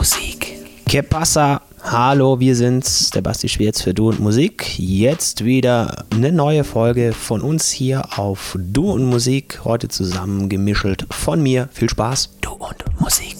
Musik. Que pasa? Hallo, wir sind's, der Basti Schwierz für Du und Musik. Jetzt wieder eine neue Folge von uns hier auf Du und Musik. Heute zusammen gemischelt von mir. Viel Spaß. Du und Musik.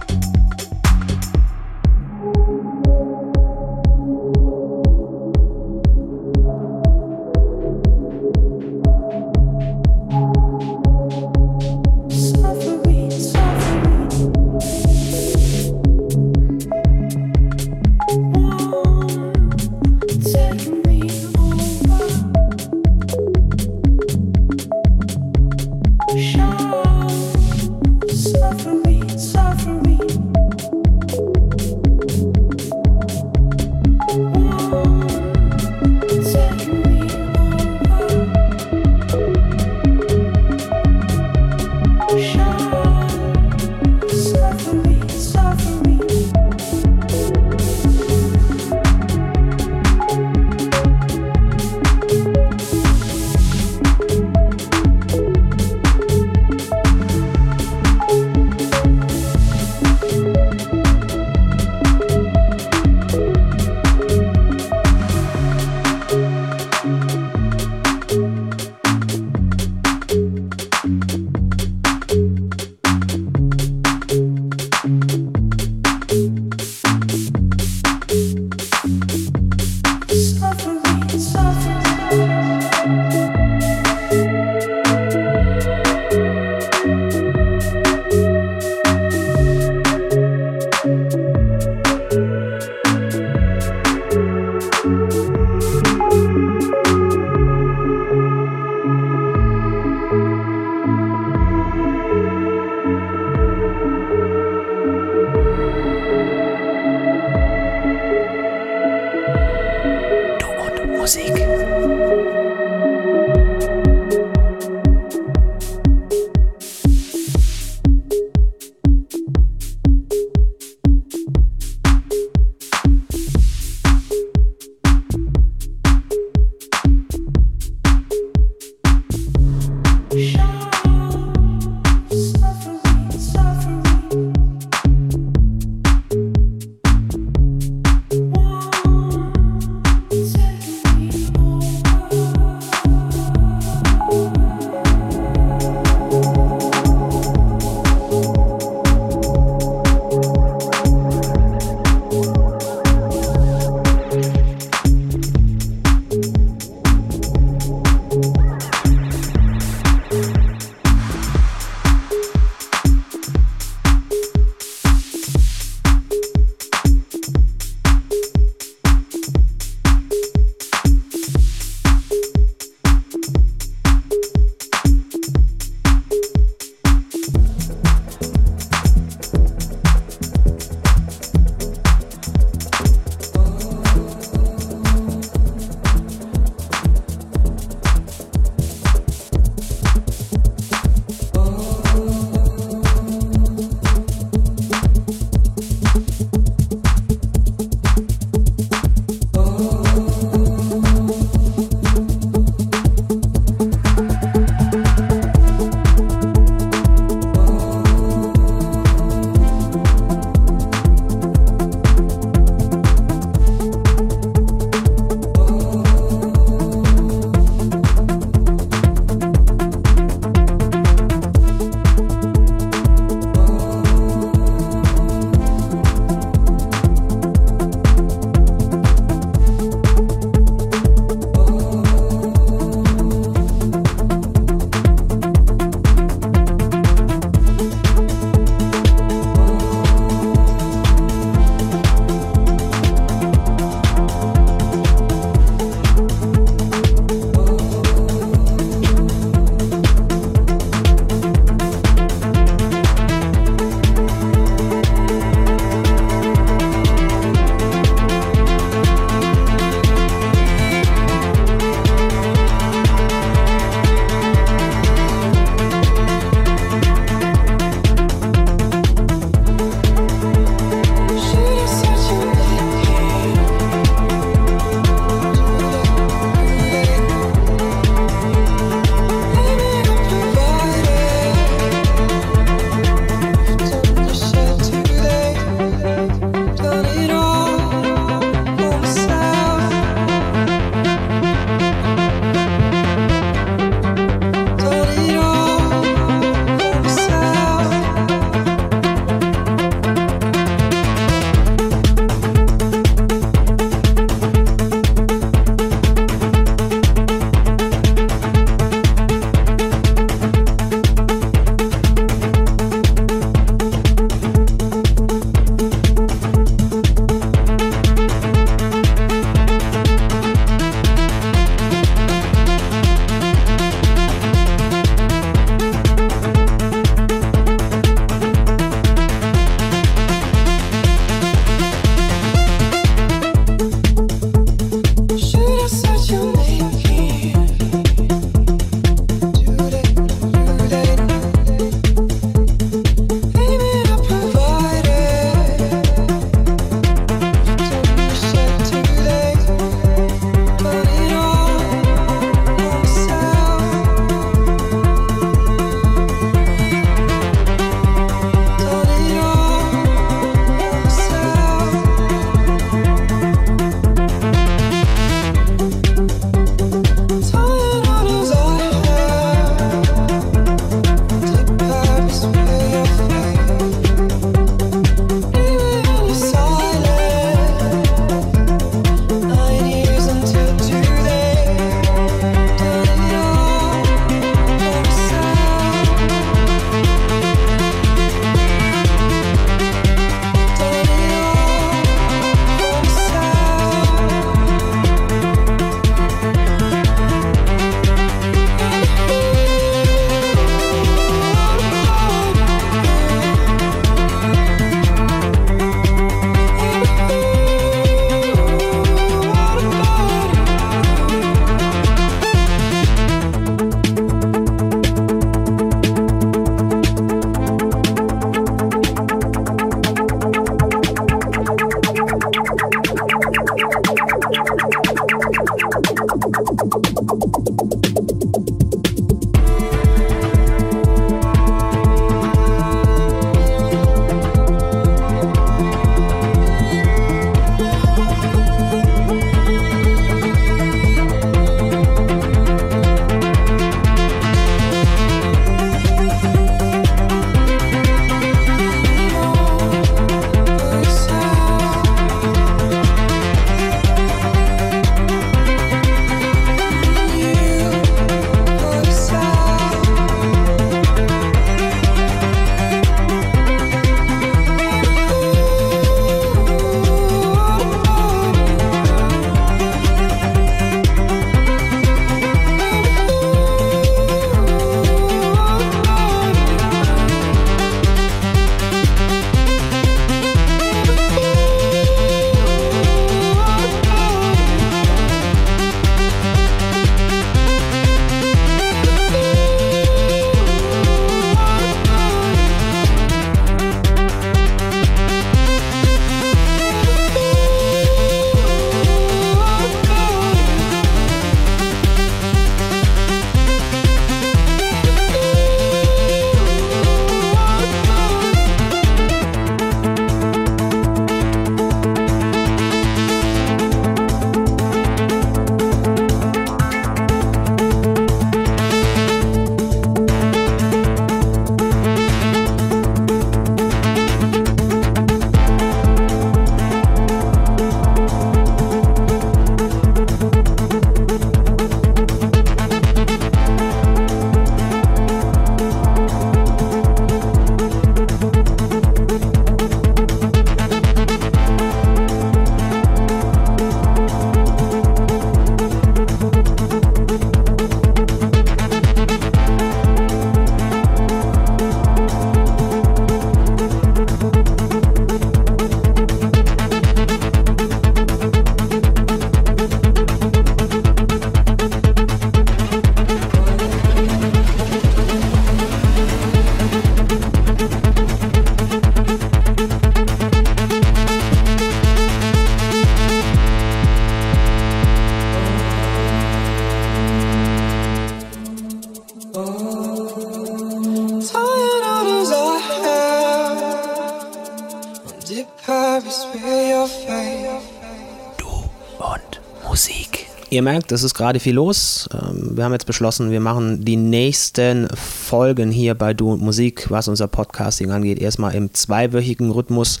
Ihr merkt, es ist gerade viel los. Ähm, wir haben jetzt beschlossen, wir machen die nächsten Folgen hier bei Du und Musik, was unser Podcasting angeht, erstmal im zweiwöchigen Rhythmus.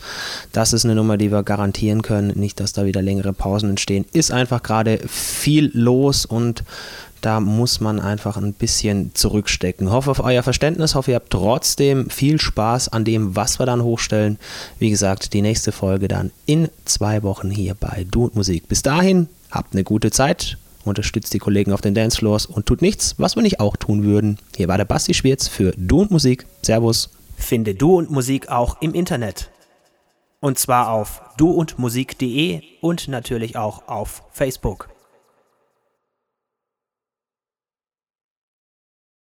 Das ist eine Nummer, die wir garantieren können. Nicht, dass da wieder längere Pausen entstehen. Ist einfach gerade viel los und da muss man einfach ein bisschen zurückstecken. Hoffe auf euer Verständnis, hoffe ihr habt trotzdem viel Spaß an dem, was wir dann hochstellen. Wie gesagt, die nächste Folge dann in zwei Wochen hier bei Du und Musik. Bis dahin, Habt eine gute Zeit, unterstützt die Kollegen auf den Dancefloors und tut nichts, was wir nicht auch tun würden. Hier war der Basti Schwierz für Du und Musik. Servus. Finde Du und Musik auch im Internet. Und zwar auf duundmusik.de und natürlich auch auf Facebook.